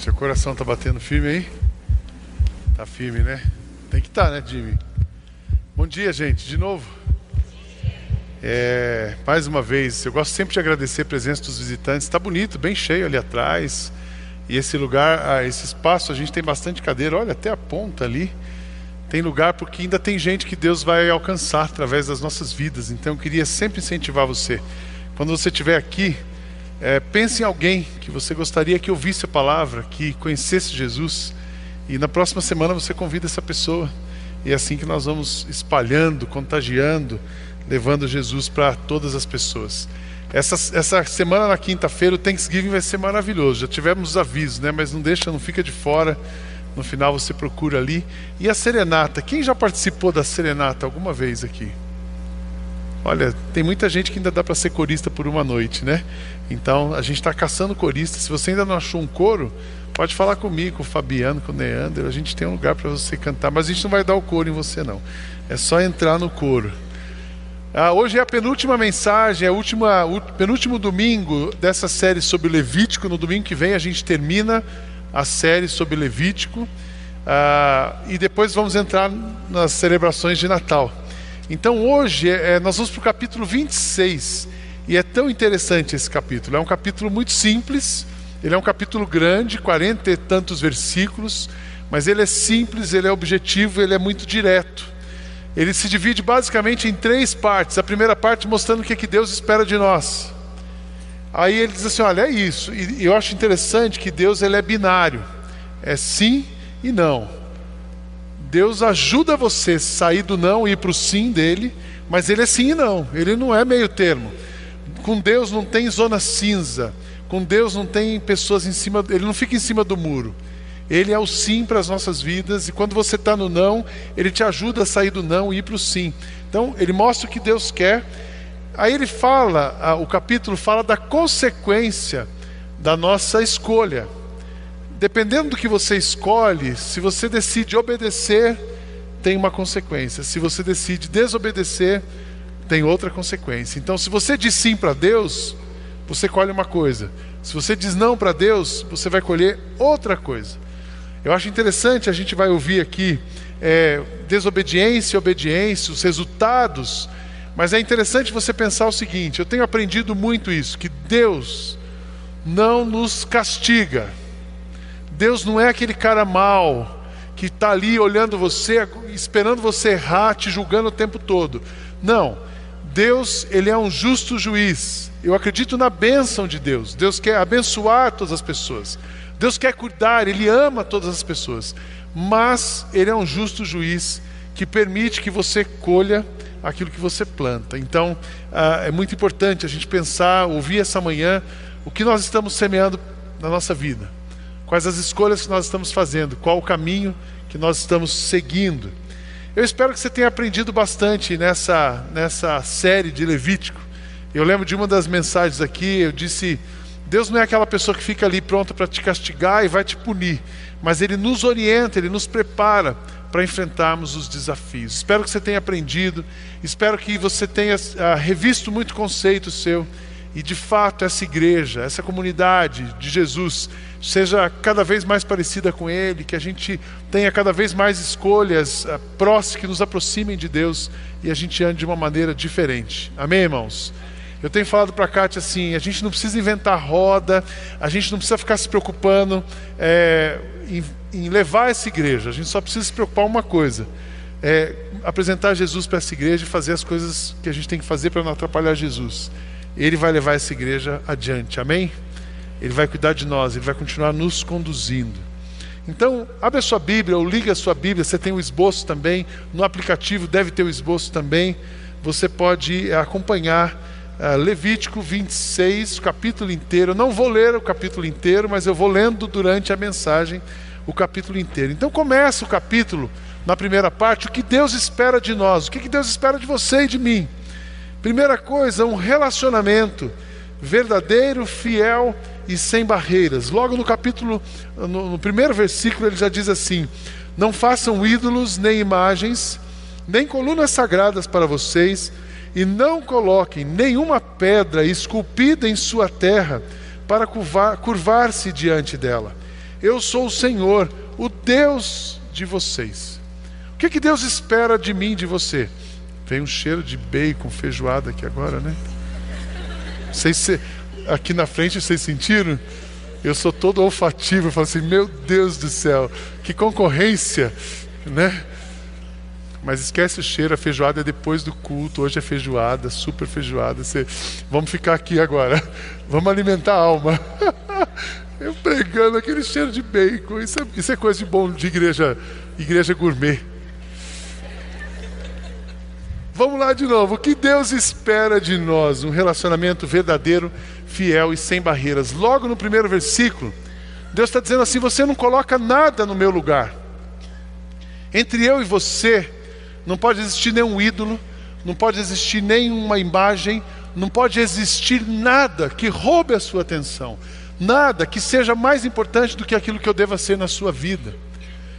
Seu coração tá batendo firme aí? Tá firme, né? Tem que estar, tá, né, Jimmy? Bom dia, gente, de novo. É, mais uma vez, eu gosto sempre de agradecer a presença dos visitantes. Está bonito, bem cheio ali atrás. E esse lugar, ah, esse espaço, a gente tem bastante cadeira. Olha, até a ponta ali. Tem lugar porque ainda tem gente que Deus vai alcançar através das nossas vidas. Então eu queria sempre incentivar você. Quando você estiver aqui, é, pense em alguém que você gostaria que ouvisse a palavra, que conhecesse Jesus, e na próxima semana você convida essa pessoa. E é assim que nós vamos espalhando, contagiando, levando Jesus para todas as pessoas. Essa, essa semana na quinta-feira o Thanksgiving vai ser maravilhoso. Já tivemos os avisos, né? Mas não deixa, não fica de fora. No final você procura ali. E a serenata. Quem já participou da serenata alguma vez aqui? Olha, tem muita gente que ainda dá para ser corista por uma noite, né? Então a gente está caçando corista. Se você ainda não achou um coro, pode falar comigo, com o Fabiano, com o Neander. A gente tem um lugar para você cantar, mas a gente não vai dar o coro em você, não. É só entrar no coro. Ah, hoje é a penúltima mensagem, é o penúltimo domingo dessa série sobre Levítico. No domingo que vem a gente termina a série sobre Levítico. Ah, e depois vamos entrar nas celebrações de Natal. Então hoje é, é nós vamos para o capítulo 26 e é tão interessante esse capítulo. É um capítulo muito simples, ele é um capítulo grande, quarenta e tantos versículos, mas ele é simples, ele é objetivo, ele é muito direto. Ele se divide basicamente em três partes. A primeira parte mostrando o que, é que Deus espera de nós. Aí ele diz assim: olha, é isso. E eu acho interessante que Deus ele é binário, é sim e não. Deus ajuda você a sair do não e ir para o sim dele, mas ele é sim e não, ele não é meio termo. Com Deus não tem zona cinza, com Deus não tem pessoas em cima, ele não fica em cima do muro. Ele é o sim para as nossas vidas, e quando você está no não, ele te ajuda a sair do não e ir para o sim. Então, ele mostra o que Deus quer. Aí ele fala, o capítulo fala da consequência da nossa escolha dependendo do que você escolhe, se você decide obedecer, tem uma consequência. Se você decide desobedecer, tem outra consequência. Então, se você diz sim para Deus, você colhe uma coisa. Se você diz não para Deus, você vai colher outra coisa. Eu acho interessante, a gente vai ouvir aqui é, desobediência e obediência, os resultados. Mas é interessante você pensar o seguinte: eu tenho aprendido muito isso, que Deus não nos castiga. Deus não é aquele cara mau que está ali olhando você, esperando você errar, te julgando o tempo todo. Não. Deus, ele é um justo juiz. Eu acredito na bênção de Deus. Deus quer abençoar todas as pessoas. Deus quer cuidar, ele ama todas as pessoas. Mas ele é um justo juiz que permite que você colha aquilo que você planta. Então, ah, é muito importante a gente pensar, ouvir essa manhã o que nós estamos semeando na nossa vida. Quais as escolhas que nós estamos fazendo? Qual o caminho que nós estamos seguindo? Eu espero que você tenha aprendido bastante nessa, nessa série de Levítico. Eu lembro de uma das mensagens aqui, eu disse: Deus não é aquela pessoa que fica ali pronta para te castigar e vai te punir, mas Ele nos orienta, Ele nos prepara para enfrentarmos os desafios. Espero que você tenha aprendido, espero que você tenha uh, revisto muito conceito seu e de fato essa igreja, essa comunidade de Jesus seja cada vez mais parecida com Ele, que a gente tenha cada vez mais escolhas uh, próximas que nos aproximem de Deus e a gente ande de uma maneira diferente. Amém, irmãos? Eu tenho falado para a Kátia assim: a gente não precisa inventar roda, a gente não precisa ficar se preocupando é, em, em, levar essa igreja, a gente só precisa se preocupar uma coisa: é, apresentar Jesus para essa igreja e fazer as coisas que a gente tem que fazer para não atrapalhar Jesus. Ele vai levar essa igreja adiante, amém? Ele vai cuidar de nós, Ele vai continuar nos conduzindo. Então, abre a sua Bíblia ou liga a sua Bíblia, você tem o esboço também, no aplicativo deve ter o esboço também. Você pode acompanhar uh, Levítico 26, o capítulo inteiro. Eu não vou ler o capítulo inteiro, mas eu vou lendo durante a mensagem o capítulo inteiro. Então, começa o capítulo, na primeira parte, o que Deus espera de nós, o que Deus espera de você e de mim. Primeira coisa, um relacionamento verdadeiro, fiel e sem barreiras. Logo no capítulo, no, no primeiro versículo, ele já diz assim: Não façam ídolos nem imagens, nem colunas sagradas para vocês, e não coloquem nenhuma pedra esculpida em sua terra para curvar-se diante dela. Eu sou o Senhor, o Deus de vocês. O que, que Deus espera de mim, de você? Tem um cheiro de bacon, feijoada aqui agora, né? Vocês se, aqui na frente vocês sentiram? Eu sou todo olfativo, eu falo assim, meu Deus do céu, que concorrência, né? Mas esquece o cheiro, a feijoada é depois do culto, hoje é feijoada, super feijoada. Você... Vamos ficar aqui agora, vamos alimentar a alma. Eu pregando aquele cheiro de bacon, isso é, isso é coisa de bom de igreja, igreja gourmet. Vamos lá de novo. O que Deus espera de nós? Um relacionamento verdadeiro, fiel e sem barreiras. Logo no primeiro versículo, Deus está dizendo assim: Você não coloca nada no meu lugar. Entre eu e você, não pode existir nenhum ídolo, não pode existir nenhuma imagem, não pode existir nada que roube a sua atenção, nada que seja mais importante do que aquilo que eu deva ser na sua vida.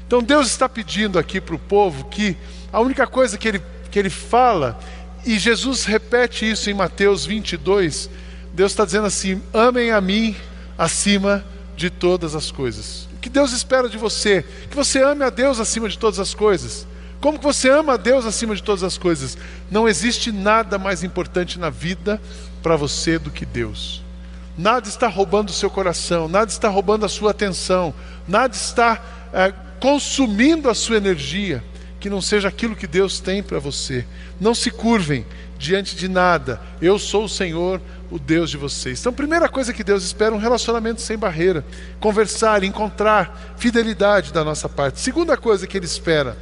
Então Deus está pedindo aqui para o povo que a única coisa que ele, que ele fala, e Jesus repete isso em Mateus 22, Deus está dizendo assim: amem a mim acima de todas as coisas. O que Deus espera de você? Que você ame a Deus acima de todas as coisas. Como que você ama a Deus acima de todas as coisas? Não existe nada mais importante na vida para você do que Deus. Nada está roubando o seu coração, nada está roubando a sua atenção, nada está é, consumindo a sua energia que não seja aquilo que Deus tem para você. Não se curvem diante de nada. Eu sou o Senhor, o Deus de vocês. Então, primeira coisa que Deus espera é um relacionamento sem barreira, conversar, encontrar fidelidade da nossa parte. Segunda coisa que ele espera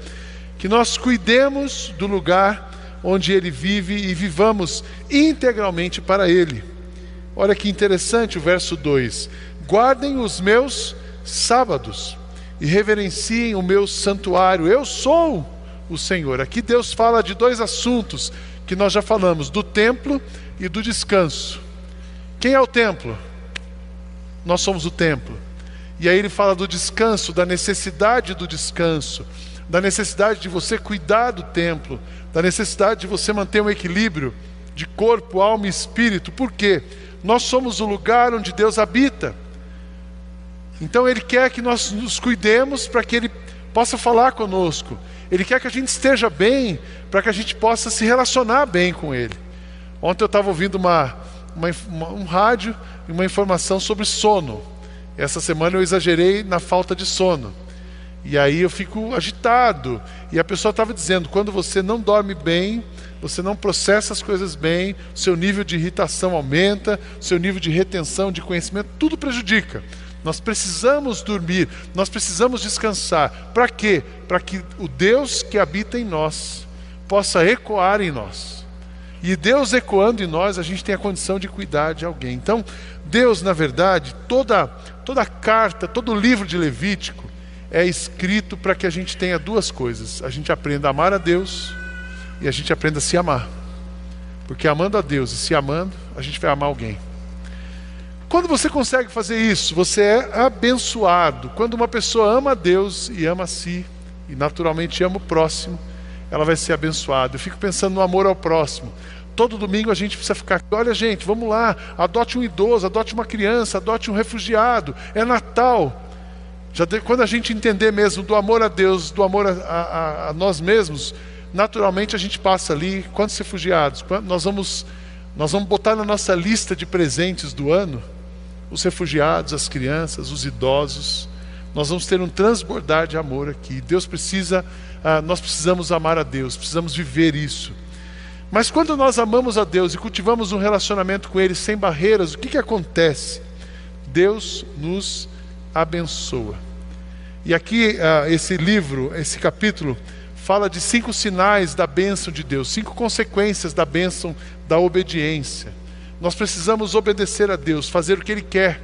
que nós cuidemos do lugar onde ele vive e vivamos integralmente para ele. Olha que interessante o verso 2: Guardem os meus sábados e reverenciem o meu santuário. Eu sou o Senhor. Aqui Deus fala de dois assuntos que nós já falamos: do templo e do descanso. Quem é o templo? Nós somos o templo. E aí ele fala do descanso, da necessidade do descanso da necessidade de você cuidar do templo, da necessidade de você manter um equilíbrio de corpo, alma e espírito. Por quê? Nós somos o lugar onde Deus habita. Então Ele quer que nós nos cuidemos para que Ele possa falar conosco. Ele quer que a gente esteja bem para que a gente possa se relacionar bem com Ele. Ontem eu estava ouvindo uma, uma, uma, um rádio e uma informação sobre sono. Essa semana eu exagerei na falta de sono. E aí eu fico agitado. E a pessoa estava dizendo: quando você não dorme bem, você não processa as coisas bem, seu nível de irritação aumenta, seu nível de retenção de conhecimento, tudo prejudica. Nós precisamos dormir, nós precisamos descansar. Para quê? Para que o Deus que habita em nós possa ecoar em nós. E Deus ecoando em nós, a gente tem a condição de cuidar de alguém. Então, Deus, na verdade, toda toda carta, todo livro de Levítico, é escrito para que a gente tenha duas coisas: a gente aprenda a amar a Deus e a gente aprenda a se amar. Porque amando a Deus e se amando, a gente vai amar alguém. Quando você consegue fazer isso, você é abençoado. Quando uma pessoa ama a Deus e ama a si, e naturalmente ama o próximo, ela vai ser abençoada. Eu fico pensando no amor ao próximo. Todo domingo a gente precisa ficar, olha gente, vamos lá, adote um idoso, adote uma criança, adote um refugiado. É Natal. Já de, quando a gente entender mesmo do amor a Deus, do amor a, a, a nós mesmos, naturalmente a gente passa ali, quantos refugiados? Nós vamos, nós vamos botar na nossa lista de presentes do ano os refugiados, as crianças, os idosos. Nós vamos ter um transbordar de amor aqui. Deus precisa, ah, nós precisamos amar a Deus, precisamos viver isso. Mas quando nós amamos a Deus e cultivamos um relacionamento com Ele sem barreiras, o que, que acontece? Deus nos abençoa. E aqui, uh, esse livro, esse capítulo, fala de cinco sinais da bênção de Deus, cinco consequências da bênção da obediência. Nós precisamos obedecer a Deus, fazer o que Ele quer,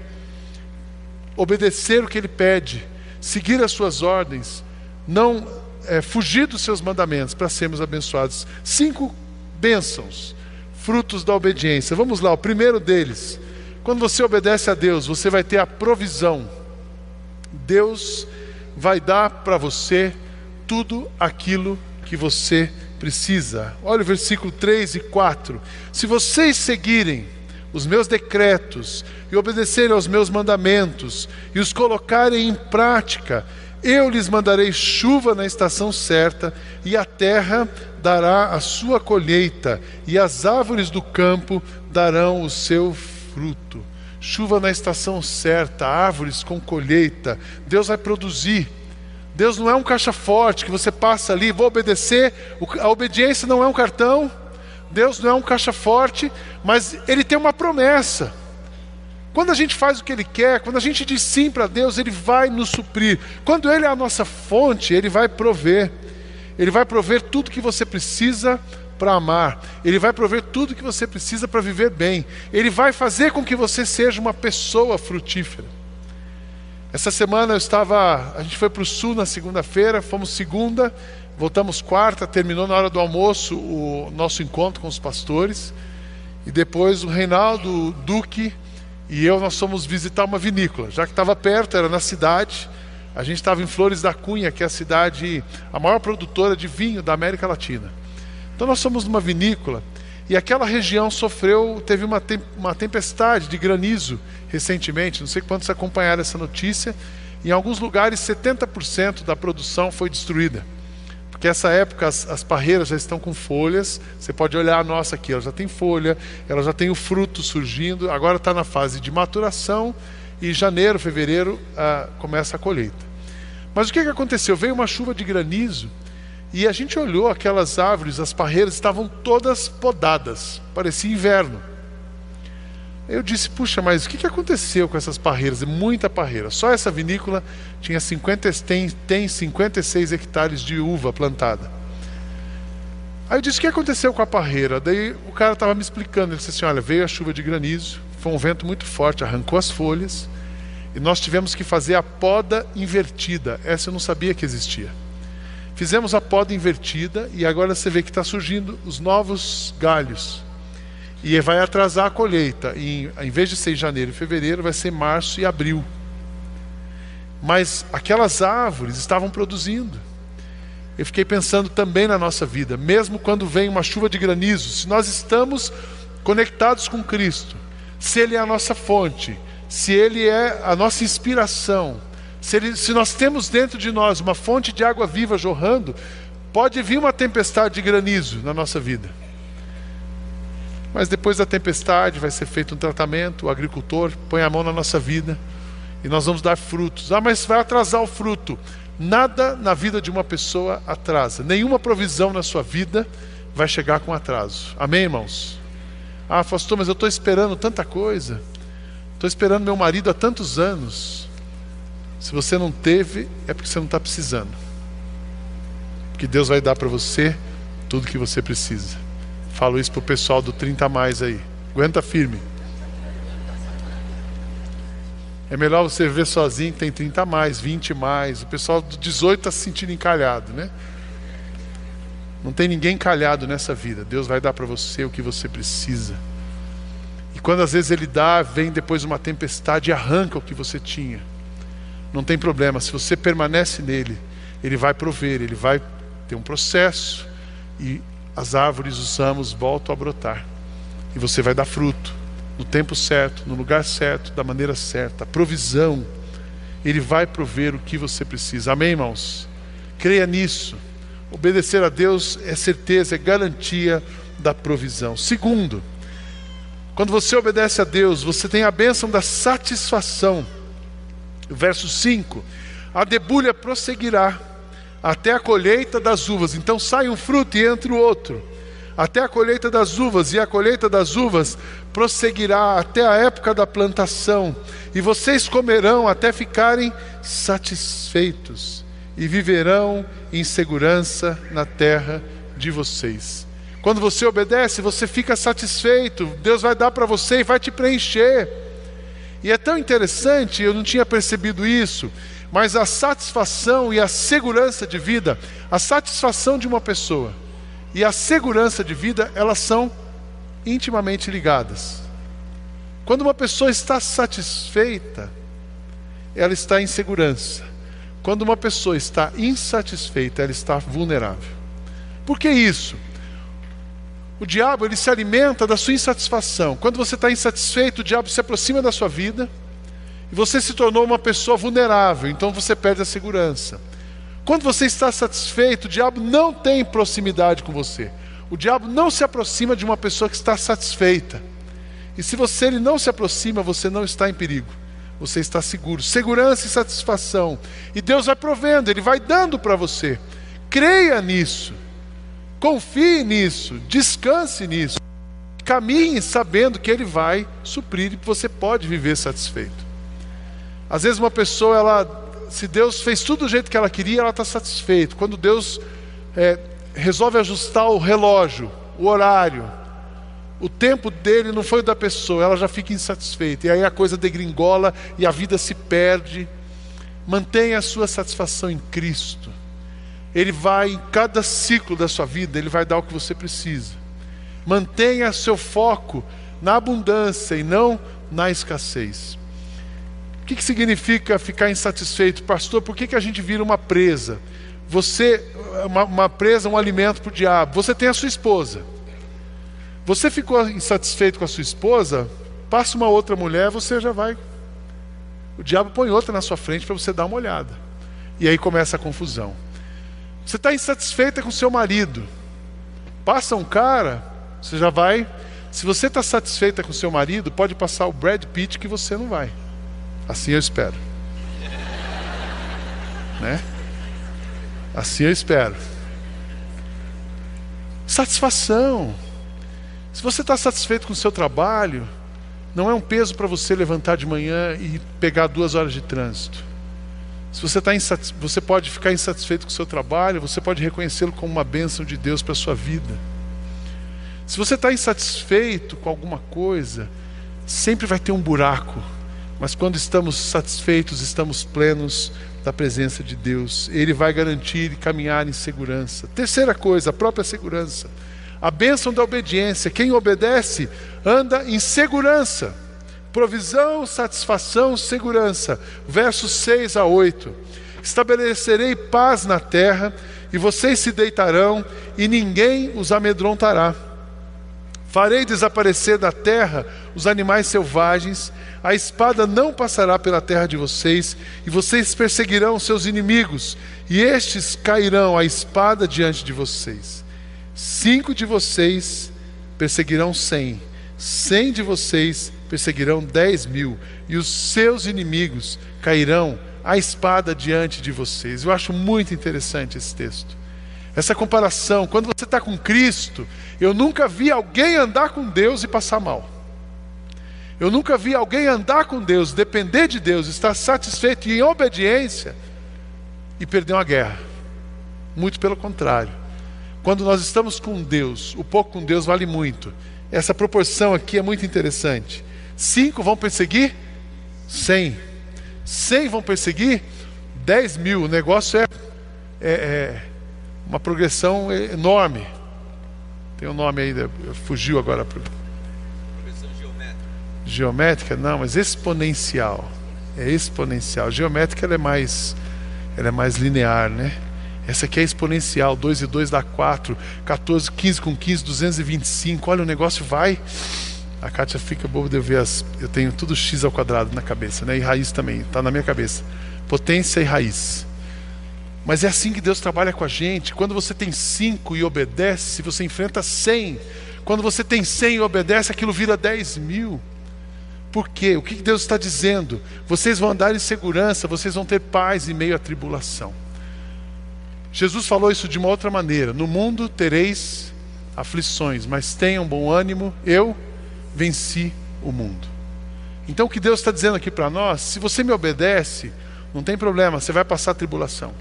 obedecer o que Ele pede, seguir as Suas ordens, não é, fugir dos Seus mandamentos para sermos abençoados. Cinco bênçãos, frutos da obediência. Vamos lá, o primeiro deles. Quando você obedece a Deus, você vai ter a provisão Deus vai dar para você tudo aquilo que você precisa. Olha o versículo 3 e 4. Se vocês seguirem os meus decretos e obedecerem aos meus mandamentos e os colocarem em prática, eu lhes mandarei chuva na estação certa, e a terra dará a sua colheita, e as árvores do campo darão o seu fruto. Chuva na estação certa, árvores com colheita. Deus vai produzir. Deus não é um caixa forte que você passa ali, vou obedecer. A obediência não é um cartão. Deus não é um caixa forte, mas Ele tem uma promessa. Quando a gente faz o que Ele quer, quando a gente diz sim para Deus, Ele vai nos suprir. Quando Ele é a nossa fonte, Ele vai prover. Ele vai prover tudo que você precisa para amar. Ele vai prover tudo que você precisa para viver bem. Ele vai fazer com que você seja uma pessoa frutífera. Essa semana eu estava. A gente foi para o sul na segunda-feira, fomos segunda, voltamos quarta, terminou na hora do almoço o nosso encontro com os pastores. E depois o Reinaldo o Duque e eu nós fomos visitar uma vinícola, já que estava perto, era na cidade. A gente estava em Flores da Cunha, que é a cidade, a maior produtora de vinho da América Latina. Então nós fomos numa vinícola e aquela região sofreu, teve uma, tem, uma tempestade de granizo recentemente. Não sei quantos acompanharam essa notícia. Em alguns lugares, 70% da produção foi destruída. Porque essa época as, as, parreiras já estão com folhas. Você pode olhar a nossa aqui, ela já tem folha, ela já tem o fruto surgindo. Agora está na fase de maturação e janeiro, fevereiro ah, começa a colheita. Mas o que, que aconteceu? Veio uma chuva de granizo e a gente olhou aquelas árvores, as parreiras estavam todas podadas, parecia inverno. Eu disse, puxa, mas o que aconteceu com essas parreiras? Muita parreira. Só essa vinícola tinha 50, tem, tem 56 hectares de uva plantada. Aí eu disse, o que aconteceu com a parreira? Daí o cara estava me explicando, ele disse assim, olha, veio a chuva de granizo, foi um vento muito forte, arrancou as folhas, e nós tivemos que fazer a poda invertida. Essa eu não sabia que existia. Fizemos a poda invertida e agora você vê que está surgindo os novos galhos e vai atrasar a colheita. E, em vez de ser em janeiro e fevereiro, vai ser março e abril. Mas aquelas árvores estavam produzindo. Eu fiquei pensando também na nossa vida, mesmo quando vem uma chuva de granizo, se nós estamos conectados com Cristo, se Ele é a nossa fonte, se Ele é a nossa inspiração, se, nós temos dentro de nós uma fonte de água viva jorrando, pode vir uma tempestade de granizo na nossa vida. Mas depois da tempestade vai ser feito um tratamento, o agricultor põe a mão na nossa vida e nós vamos dar frutos. Ah, mas vai atrasar o fruto. Nada na vida de uma pessoa atrasa. Nenhuma provisão na sua vida vai chegar com atraso. Amém, irmãos? Ah, pastor, mas eu estou esperando tanta coisa. Estou esperando meu marido há tantos anos. Se você não teve, é porque você não está precisando. Que Deus vai dar para você tudo que você precisa. Falo isso pro pessoal do 30 a mais aí. Aguenta firme. É melhor você ver sozinho que tem 30 a mais, 20 a mais. O pessoal do 18 está se sentindo encalhado, né? Não tem ninguém encalhado nessa vida. Deus vai dar para você o que você precisa. E quando às vezes Ele dá, vem depois uma tempestade e arranca o que você tinha. Não tem problema, se você permanece nele, Ele vai prover, Ele vai ter um processo e as árvores, os ramos voltam a brotar. E você vai dar fruto no tempo certo, no lugar certo, da maneira certa. A provisão, Ele vai prover o que você precisa. Amém, irmãos? Creia nisso. Obedecer a Deus é certeza, é garantia da provisão. Segundo, quando você obedece a Deus, você tem a bênção da satisfação. Verso 5: A debulha prosseguirá até a colheita das uvas. Então sai um fruto e entra o outro. Até a colheita das uvas, e a colheita das uvas prosseguirá até a época da plantação, e vocês comerão até ficarem satisfeitos, e viverão em segurança na terra de vocês. Quando você obedece, você fica satisfeito, Deus vai dar para você e vai te preencher. E é tão interessante, eu não tinha percebido isso, mas a satisfação e a segurança de vida, a satisfação de uma pessoa e a segurança de vida, elas são intimamente ligadas. Quando uma pessoa está satisfeita, ela está em segurança. Quando uma pessoa está insatisfeita, ela está vulnerável. Por que isso? O diabo ele se alimenta da sua insatisfação. Quando você está insatisfeito, o diabo se aproxima da sua vida e você se tornou uma pessoa vulnerável, então você perde a segurança. Quando você está satisfeito, o diabo não tem proximidade com você. O diabo não se aproxima de uma pessoa que está satisfeita. E se você ele não se aproxima, você não está em perigo. Você está seguro. Segurança e satisfação. E Deus vai provendo, Ele vai dando para você. Creia nisso. Confie nisso. Descanse nisso. Caminhe sabendo que Ele vai suprir e que você pode viver satisfeito. Às vezes uma pessoa, ela, se Deus fez tudo do jeito que ela queria, ela está satisfeita. Quando Deus é, resolve ajustar o relógio, o horário, o tempo dele não foi o da pessoa, ela já fica insatisfeita. E aí a coisa degringola e a vida se perde. Mantenha a sua satisfação em Cristo. Ele vai, em cada ciclo da sua vida, ele vai dar o que você precisa. Mantenha seu foco na abundância e não na escassez. O que, que significa ficar insatisfeito? Pastor, por que, que a gente vira uma presa? Você, uma, uma presa, um alimento para o diabo. Você tem a sua esposa. Você ficou insatisfeito com a sua esposa? Passa uma outra mulher, você já vai. O diabo põe outra na sua frente para você dar uma olhada. E aí começa a confusão. Você está insatisfeita com seu marido. Passa um cara, você já vai. Se você está satisfeita com seu marido, pode passar o Brad Pitt que você não vai. Assim eu espero. né? Assim eu espero. Satisfação. Se você está satisfeito com o seu trabalho, não é um peso para você levantar de manhã e pegar duas horas de trânsito. Se você, tá insatis... você pode ficar insatisfeito com o seu trabalho, você pode reconhecê-lo como uma bênção de Deus para a sua vida. Se você está insatisfeito com alguma coisa, sempre vai ter um buraco mas quando estamos satisfeitos, estamos plenos da presença de Deus. Ele vai garantir caminhar em segurança. Terceira coisa, a própria segurança. A bênção da obediência. Quem obedece anda em segurança. Provisão, satisfação, segurança. Versos 6 a 8. Estabelecerei paz na terra, e vocês se deitarão, e ninguém os amedrontará. Farei desaparecer da terra os animais selvagens, a espada não passará pela terra de vocês, e vocês perseguirão seus inimigos, e estes cairão a espada diante de vocês. Cinco de vocês perseguirão cem, cem de vocês perseguirão dez mil, e os seus inimigos cairão a espada diante de vocês. Eu acho muito interessante esse texto. Essa comparação, quando você está com Cristo, eu nunca vi alguém andar com Deus e passar mal. Eu nunca vi alguém andar com Deus, depender de Deus, estar satisfeito e em obediência e perder uma guerra. Muito pelo contrário. Quando nós estamos com Deus, o pouco com Deus vale muito. Essa proporção aqui é muito interessante. Cinco vão perseguir cem. Cem vão perseguir dez mil. O negócio é, é, é uma progressão enorme. Tem um nome aí, fugiu agora geométrica, não, mas exponencial. É exponencial. Geométrica ela é mais ela é mais linear, né? Essa aqui é exponencial, 2 e 2 dá 4, 14, 15 com 15, 225. Olha, o negócio vai. A Kátia fica boba de eu ver as. Eu tenho tudo x ao quadrado na cabeça, né? E raiz também, está na minha cabeça. Potência e raiz. Mas é assim que Deus trabalha com a gente. Quando você tem 5 e obedece, você enfrenta 100. Quando você tem 100 e obedece, aquilo vira 10 mil. Por quê? O que Deus está dizendo? Vocês vão andar em segurança, vocês vão ter paz em meio à tribulação. Jesus falou isso de uma outra maneira: No mundo tereis aflições, mas tenham bom ânimo, eu venci o mundo. Então o que Deus está dizendo aqui para nós, se você me obedece, não tem problema, você vai passar tribulação.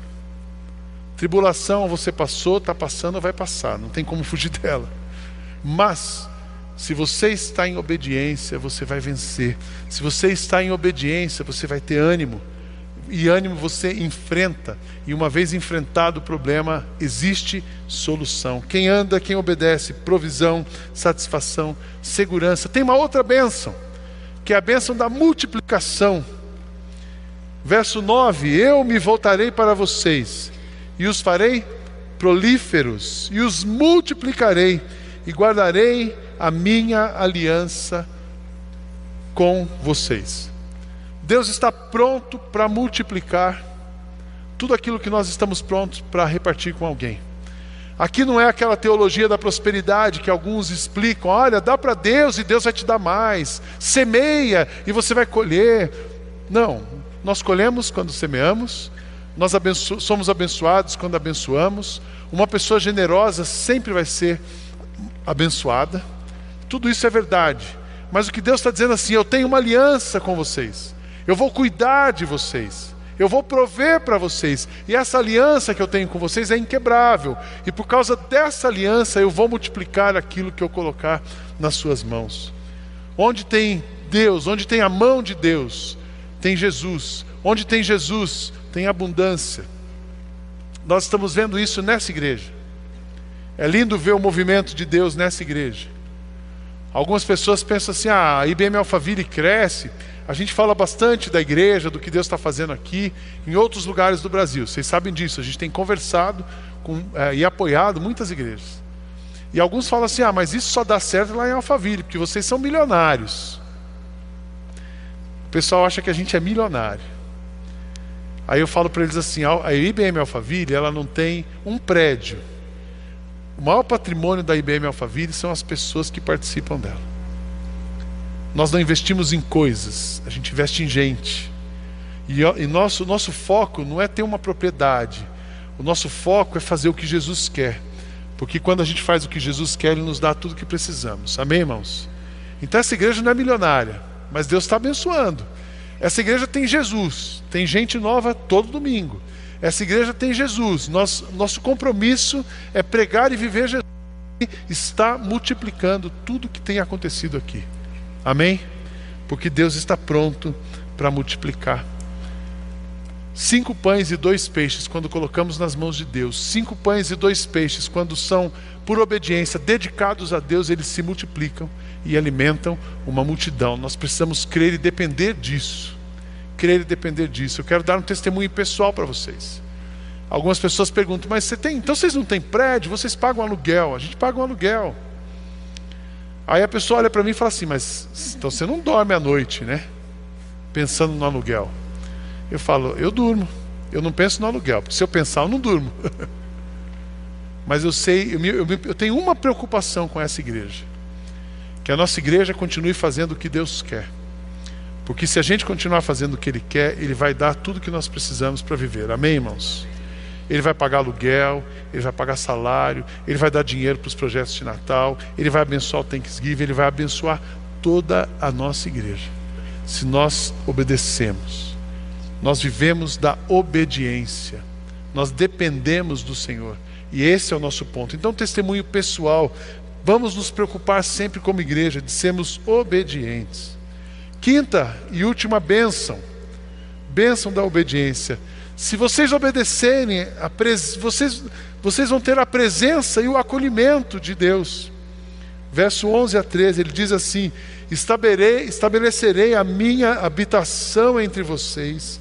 Tribulação você passou, está passando, vai passar, não tem como fugir dela. Mas se você está em obediência, você vai vencer. Se você está em obediência, você vai ter ânimo. E ânimo você enfrenta. E uma vez enfrentado o problema, existe solução. Quem anda, quem obedece, provisão, satisfação, segurança. Tem uma outra bênção, que é a bênção da multiplicação. Verso 9: Eu me voltarei para vocês, e os farei prolíferos, e os multiplicarei e guardarei a minha aliança com vocês. Deus está pronto para multiplicar tudo aquilo que nós estamos prontos para repartir com alguém. Aqui não é aquela teologia da prosperidade que alguns explicam, olha, dá para Deus e Deus vai te dar mais. Semeia e você vai colher. Não, nós colhemos quando semeamos, nós abenço somos abençoados quando abençoamos. Uma pessoa generosa sempre vai ser abençoada. Tudo isso é verdade. Mas o que Deus está dizendo assim: eu tenho uma aliança com vocês, eu vou cuidar de vocês, eu vou prover para vocês, e essa aliança que eu tenho com vocês é inquebrável, e por causa dessa aliança eu vou multiplicar aquilo que eu colocar nas suas mãos. Onde tem Deus, onde tem a mão de Deus, tem Jesus. Onde tem Jesus, tem abundância. Nós estamos vendo isso nessa igreja. É lindo ver o movimento de Deus nessa igreja. Algumas pessoas pensam assim: ah, a IBM Alphaville cresce. A gente fala bastante da igreja, do que Deus está fazendo aqui, em outros lugares do Brasil. Vocês sabem disso. A gente tem conversado com, é, e apoiado muitas igrejas. E alguns falam assim: ah, mas isso só dá certo lá em Alphaville, porque vocês são milionários pessoal acha que a gente é milionário. Aí eu falo para eles assim: a IBM Alphaville ela não tem um prédio. O maior patrimônio da IBM Alphaville são as pessoas que participam dela. Nós não investimos em coisas, a gente investe em gente. E, e nosso, nosso foco não é ter uma propriedade, o nosso foco é fazer o que Jesus quer. Porque quando a gente faz o que Jesus quer, Ele nos dá tudo o que precisamos. Amém, irmãos? Então essa igreja não é milionária mas Deus está abençoando. Essa igreja tem Jesus, tem gente nova todo domingo. Essa igreja tem Jesus. Nosso, nosso compromisso é pregar e viver Jesus. Está multiplicando tudo que tem acontecido aqui. Amém? Porque Deus está pronto para multiplicar. Cinco pães e dois peixes, quando colocamos nas mãos de Deus. Cinco pães e dois peixes, quando são por obediência, dedicados a Deus, eles se multiplicam e alimentam uma multidão. Nós precisamos crer e depender disso. Crer e depender disso. Eu quero dar um testemunho pessoal para vocês. Algumas pessoas perguntam, mas você tem, então vocês não têm prédio, vocês pagam aluguel, a gente paga um aluguel. Aí a pessoa olha para mim e fala assim, mas então você não dorme à noite, né? Pensando no aluguel. Eu falo, eu durmo, eu não penso no aluguel, porque se eu pensar, eu não durmo. mas eu sei, eu, eu, eu tenho uma preocupação com essa igreja que a nossa igreja continue fazendo o que Deus quer. Porque se a gente continuar fazendo o que Ele quer, Ele vai dar tudo o que nós precisamos para viver. Amém, irmãos? Ele vai pagar aluguel, Ele vai pagar salário, Ele vai dar dinheiro para os projetos de Natal, Ele vai abençoar o Thanksgiving, Ele vai abençoar toda a nossa igreja. Se nós obedecemos, nós vivemos da obediência, nós dependemos do Senhor. E esse é o nosso ponto. Então, testemunho pessoal Vamos nos preocupar sempre como igreja de sermos obedientes. Quinta e última bênção, bênção da obediência. Se vocês obedecerem, pres... vocês, vocês vão ter a presença e o acolhimento de Deus. Verso 11 a 13, ele diz assim: Estabelecerei a minha habitação entre vocês,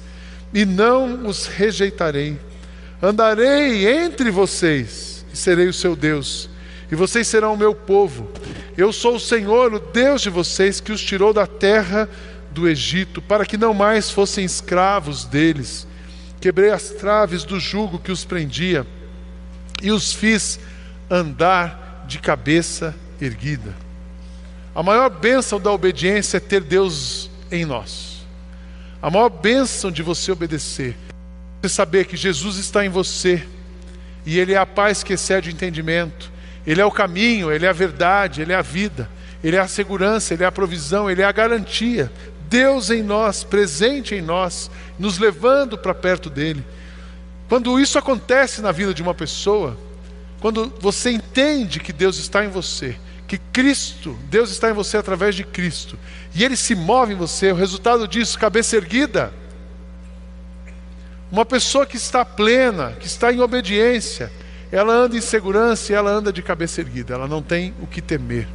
e não os rejeitarei. Andarei entre vocês, e serei o seu Deus e vocês serão o meu povo. Eu sou o Senhor, o Deus de vocês, que os tirou da terra do Egito, para que não mais fossem escravos deles. Quebrei as traves do jugo que os prendia e os fiz andar de cabeça erguida. A maior bênção da obediência é ter Deus em nós. A maior bênção de você obedecer é saber que Jesus está em você e Ele é a paz que excede o entendimento. Ele é o caminho, Ele é a verdade, Ele é a vida, Ele é a segurança, Ele é a provisão, Ele é a garantia. Deus em nós, presente em nós, nos levando para perto dEle. Quando isso acontece na vida de uma pessoa, quando você entende que Deus está em você, que Cristo, Deus está em você através de Cristo, e Ele se move em você, o resultado disso, cabeça erguida. Uma pessoa que está plena, que está em obediência, ela anda em segurança e ela anda de cabeça erguida, ela não tem o que temer.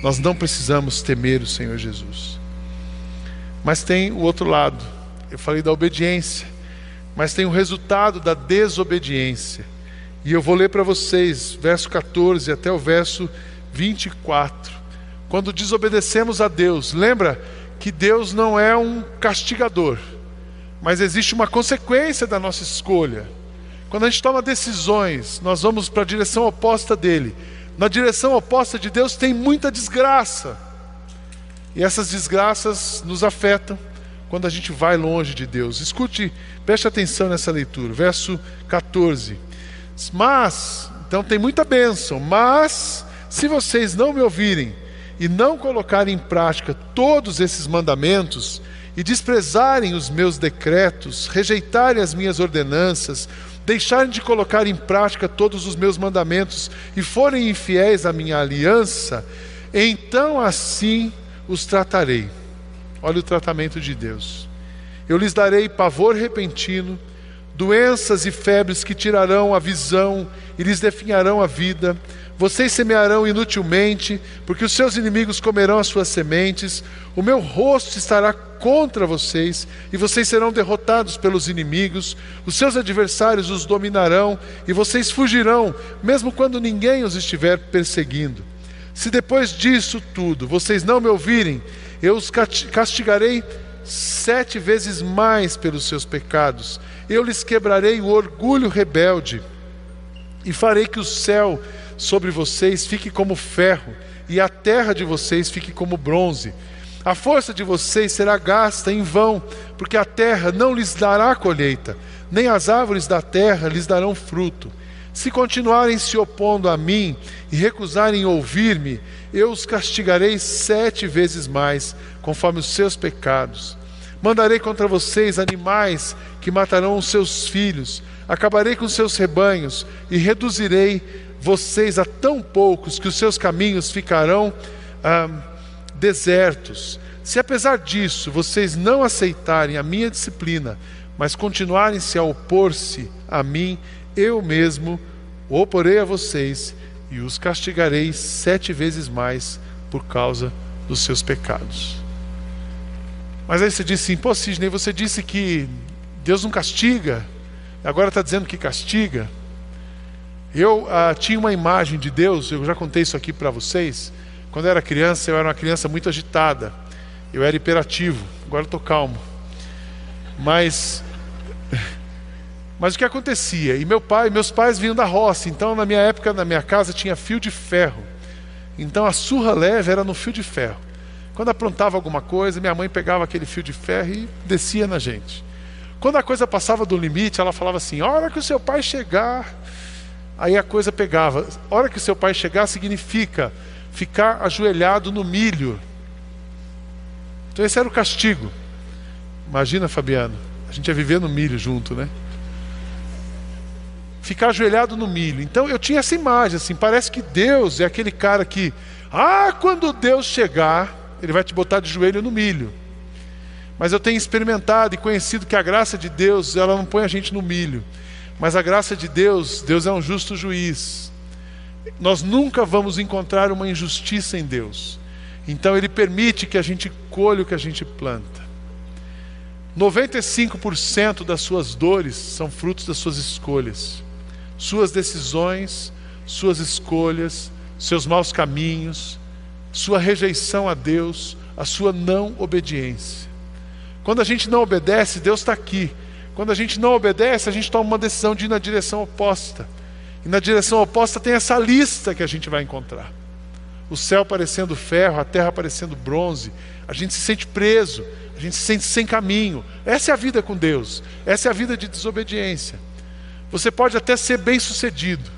Nós não precisamos temer o Senhor Jesus. Mas tem o outro lado, eu falei da obediência, mas tem o resultado da desobediência. E eu vou ler para vocês, verso 14 até o verso 24. Quando desobedecemos a Deus, lembra que Deus não é um castigador, mas existe uma consequência da nossa escolha. Quando a gente toma decisões, nós vamos para a direção oposta dele. Na direção oposta de Deus tem muita desgraça. E essas desgraças nos afetam quando a gente vai longe de Deus. Escute, preste atenção nessa leitura, verso 14. Mas, então tem muita bênção, mas se vocês não me ouvirem e não colocarem em prática todos esses mandamentos, e desprezarem os meus decretos, rejeitarem as minhas ordenanças, deixarem de colocar em prática todos os meus mandamentos e forem infiéis à minha aliança, então assim os tratarei. Olha o tratamento de Deus. Eu lhes darei pavor repentino, doenças e febres que tirarão a visão e lhes definharão a vida vocês semearão inutilmente, porque os seus inimigos comerão as suas sementes. O meu rosto estará contra vocês, e vocês serão derrotados pelos inimigos. Os seus adversários os dominarão, e vocês fugirão, mesmo quando ninguém os estiver perseguindo. Se depois disso tudo vocês não me ouvirem, eu os castigarei sete vezes mais pelos seus pecados. Eu lhes quebrarei o orgulho rebelde, e farei que o céu sobre vocês fique como ferro, e a terra de vocês fique como bronze. A força de vocês será gasta em vão, porque a terra não lhes dará colheita, nem as árvores da terra lhes darão fruto. Se continuarem se opondo a mim e recusarem ouvir-me, eu os castigarei sete vezes mais, conforme os seus pecados. Mandarei contra vocês animais que matarão os seus filhos, acabarei com seus rebanhos e reduzirei vocês a tão poucos que os seus caminhos ficarão ah, desertos. Se apesar disso vocês não aceitarem a minha disciplina, mas continuarem se a opor-se a mim, eu mesmo oporei a vocês e os castigarei sete vezes mais por causa dos seus pecados. Mas aí você disse pô Sidney, você disse que Deus não castiga, agora está dizendo que castiga. Eu ah, tinha uma imagem de Deus, eu já contei isso aqui para vocês. Quando eu era criança, eu era uma criança muito agitada. Eu era hiperativo. Agora estou calmo. Mas, mas o que acontecia? E meu pai, meus pais vinham da roça. Então, na minha época, na minha casa tinha fio de ferro. Então, a surra leve era no fio de ferro. Quando aprontava alguma coisa, minha mãe pegava aquele fio de ferro e descia na gente. Quando a coisa passava do limite, ela falava assim: "A hora que o seu pai chegar, Aí a coisa pegava. Hora que seu pai chegar, significa ficar ajoelhado no milho. Então esse era o castigo. Imagina, Fabiano, a gente ia viver no milho junto, né? Ficar ajoelhado no milho. Então eu tinha essa imagem, assim, parece que Deus é aquele cara que, ah, quando Deus chegar, ele vai te botar de joelho no milho. Mas eu tenho experimentado e conhecido que a graça de Deus, ela não põe a gente no milho. Mas a graça de Deus, Deus é um justo juiz. Nós nunca vamos encontrar uma injustiça em Deus. Então Ele permite que a gente colhe o que a gente planta. 95% das suas dores são frutos das suas escolhas, suas decisões, suas escolhas, seus maus caminhos, sua rejeição a Deus, a sua não obediência. Quando a gente não obedece, Deus está aqui quando a gente não obedece, a gente toma uma decisão de ir na direção oposta. E na direção oposta tem essa lista que a gente vai encontrar. O céu parecendo ferro, a terra parecendo bronze. A gente se sente preso, a gente se sente sem caminho. Essa é a vida com Deus. Essa é a vida de desobediência. Você pode até ser bem-sucedido,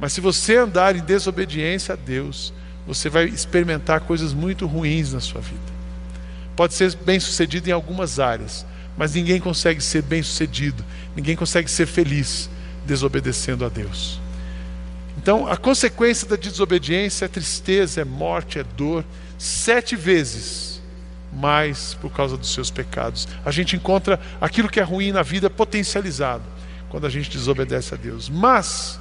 mas se você andar em desobediência a Deus, você vai experimentar coisas muito ruins na sua vida. Pode ser bem-sucedido em algumas áreas, mas ninguém consegue ser bem-sucedido, ninguém consegue ser feliz desobedecendo a Deus. Então, a consequência da desobediência é tristeza, é morte, é dor, sete vezes mais por causa dos seus pecados. A gente encontra aquilo que é ruim na vida potencializado quando a gente desobedece a Deus. Mas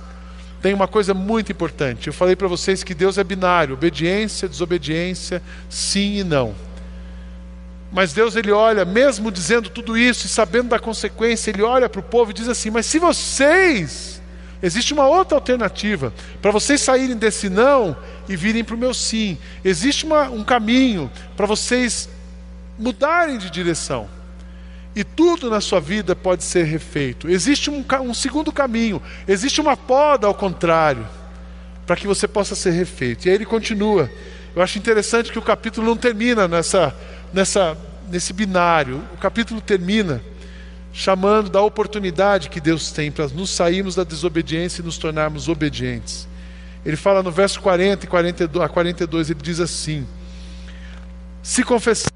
tem uma coisa muito importante. Eu falei para vocês que Deus é binário, obediência, desobediência, sim e não. Mas Deus ele olha, mesmo dizendo tudo isso e sabendo da consequência, ele olha para o povo e diz assim: Mas se vocês, existe uma outra alternativa, para vocês saírem desse não, e virem para o meu sim. Existe uma, um caminho para vocês mudarem de direção. E tudo na sua vida pode ser refeito. Existe um, um segundo caminho, existe uma poda ao contrário, para que você possa ser refeito. E aí ele continua. Eu acho interessante que o capítulo não termina nessa, nessa, nesse binário. O capítulo termina chamando da oportunidade que Deus tem para nos sairmos da desobediência e nos tornarmos obedientes. Ele fala no verso 40 e 42, a 42, ele diz assim: Se confessar,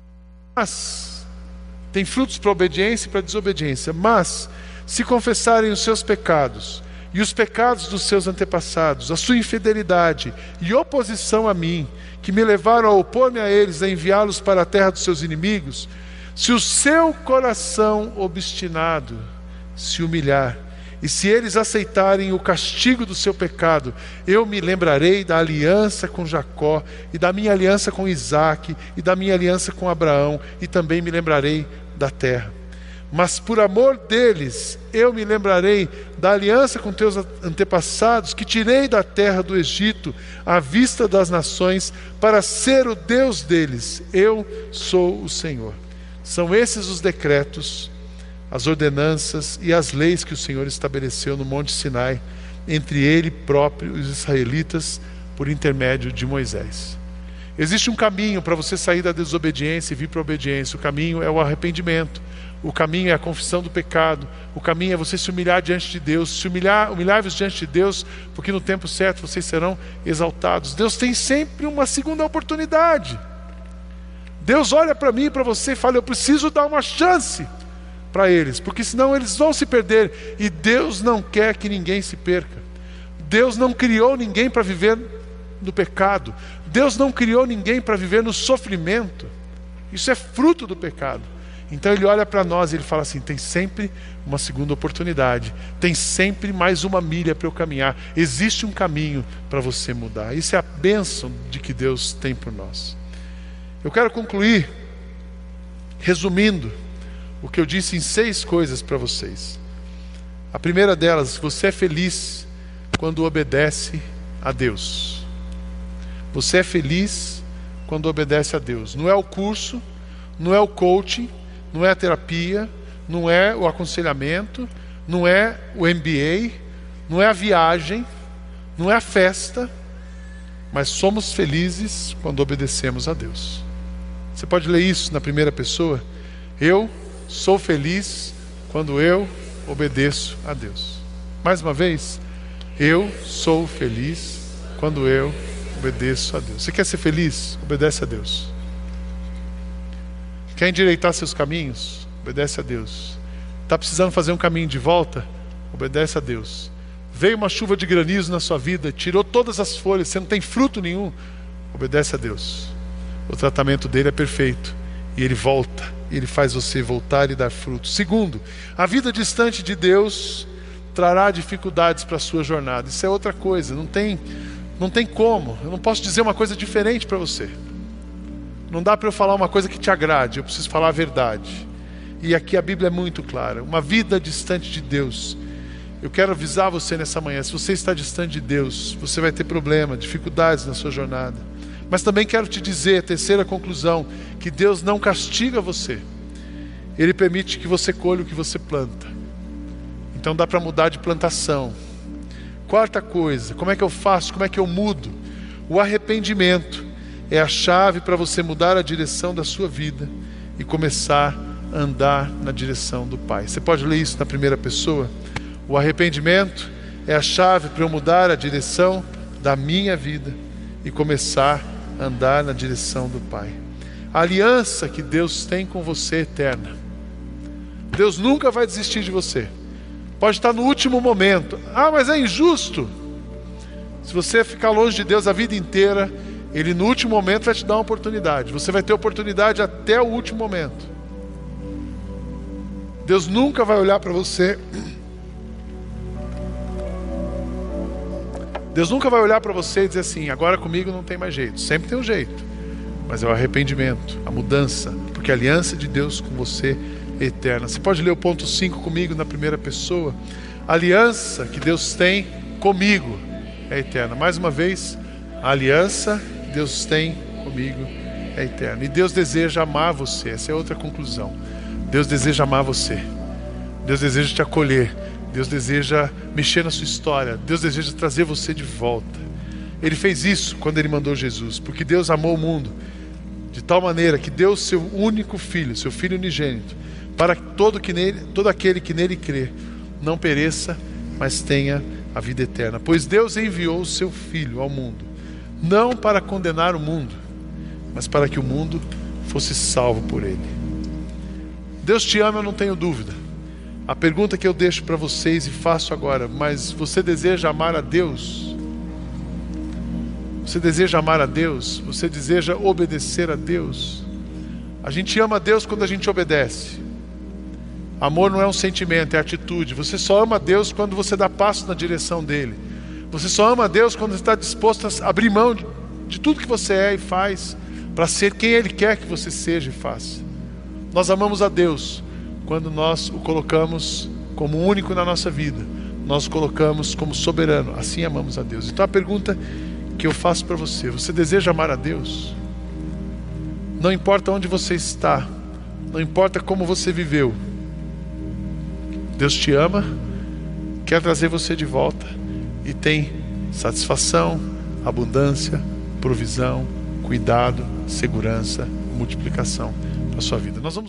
tem frutos para obediência e para desobediência, mas se confessarem os seus pecados e os pecados dos seus antepassados, a sua infidelidade e oposição a mim, que me levaram a opor-me a eles, a enviá-los para a terra dos seus inimigos, se o seu coração obstinado se humilhar, e se eles aceitarem o castigo do seu pecado, eu me lembrarei da aliança com Jacó, e da minha aliança com Isaac, e da minha aliança com Abraão, e também me lembrarei da terra. Mas por amor deles, eu me lembrarei da aliança com teus antepassados, que tirei da terra do Egito, à vista das nações, para ser o Deus deles. Eu sou o Senhor. São esses os decretos, as ordenanças e as leis que o Senhor estabeleceu no Monte Sinai, entre ele próprio e os israelitas, por intermédio de Moisés. Existe um caminho para você sair da desobediência e vir para a obediência. O caminho é o arrependimento. O caminho é a confissão do pecado. O caminho é você se humilhar diante de Deus. Se humilhar, humilhar-vos diante de Deus, porque no tempo certo vocês serão exaltados. Deus tem sempre uma segunda oportunidade. Deus olha para mim e para você e fala: Eu preciso dar uma chance para eles, porque senão eles vão se perder. E Deus não quer que ninguém se perca. Deus não criou ninguém para viver no pecado. Deus não criou ninguém para viver no sofrimento. Isso é fruto do pecado. Então ele olha para nós e ele fala assim: tem sempre uma segunda oportunidade, tem sempre mais uma milha para eu caminhar. Existe um caminho para você mudar. Isso é a bênção de que Deus tem por nós. Eu quero concluir resumindo o que eu disse em seis coisas para vocês. A primeira delas, você é feliz quando obedece a Deus. Você é feliz quando obedece a Deus. Não é o curso, não é o coaching, não é a terapia, não é o aconselhamento, não é o MBA, não é a viagem, não é a festa, mas somos felizes quando obedecemos a Deus. Você pode ler isso na primeira pessoa. Eu sou feliz quando eu obedeço a Deus. Mais uma vez, eu sou feliz quando eu obedeço a Deus. Você quer ser feliz? Obedece a Deus. Quer endireitar seus caminhos? Obedece a Deus. Está precisando fazer um caminho de volta? Obedece a Deus. Veio uma chuva de granizo na sua vida, tirou todas as folhas, você não tem fruto nenhum. Obedece a Deus o tratamento dele é perfeito. E ele volta, ele faz você voltar e dar fruto. Segundo, a vida distante de Deus trará dificuldades para a sua jornada. Isso é outra coisa, não tem, não tem como. Eu não posso dizer uma coisa diferente para você. Não dá para eu falar uma coisa que te agrade, eu preciso falar a verdade. E aqui a Bíblia é muito clara: uma vida distante de Deus. Eu quero avisar você nessa manhã: se você está distante de Deus, você vai ter problema, dificuldades na sua jornada. Mas também quero te dizer, terceira conclusão, que Deus não castiga você. Ele permite que você colhe o que você planta. Então dá para mudar de plantação. Quarta coisa, como é que eu faço? Como é que eu mudo? O arrependimento é a chave para você mudar a direção da sua vida e começar a andar na direção do Pai. Você pode ler isso na primeira pessoa? O arrependimento é a chave para eu mudar a direção da minha vida e começar a andar na direção do Pai. A aliança que Deus tem com você é eterna. Deus nunca vai desistir de você. Pode estar no último momento. Ah, mas é injusto. Se você ficar longe de Deus a vida inteira, Ele no último momento vai te dar uma oportunidade. Você vai ter oportunidade até o último momento. Deus nunca vai olhar para você Deus nunca vai olhar para você e dizer assim: agora comigo não tem mais jeito. Sempre tem um jeito. Mas é o arrependimento, a mudança, porque a aliança de Deus com você é eterna. Você pode ler o ponto 5 comigo na primeira pessoa? A aliança que Deus tem comigo é eterna. Mais uma vez, A aliança que Deus tem comigo é eterna. E Deus deseja amar você. Essa é outra conclusão. Deus deseja amar você. Deus deseja te acolher. Deus deseja mexer na sua história. Deus deseja trazer você de volta. Ele fez isso quando ele mandou Jesus, porque Deus amou o mundo de tal maneira que deu seu único filho, seu filho unigênito, para que todo, que nele, todo aquele que nele crê não pereça, mas tenha a vida eterna. Pois Deus enviou o seu filho ao mundo, não para condenar o mundo, mas para que o mundo fosse salvo por ele. Deus te ama, eu não tenho dúvida. A pergunta que eu deixo para vocês e faço agora, mas você deseja amar a Deus? Você deseja amar a Deus? Você deseja obedecer a Deus? A gente ama a Deus quando a gente obedece. Amor não é um sentimento, é atitude. Você só ama a Deus quando você dá passo na direção dele. Você só ama a Deus quando está disposto a abrir mão de, tudo que você é e faz para ser quem Ele quer que você seja e faça. Nós amamos a Deus quando nós o colocamos como único na nossa vida. Nós o colocamos como soberano. Assim amamos a Deus. Então a pergunta que eu faço para você: você deseja amar a Deus? Não importa onde você está, não importa como você viveu, Deus te ama, quer trazer você de volta e tem satisfação, abundância, provisão, cuidado, segurança, multiplicação para sua vida. Nós vamos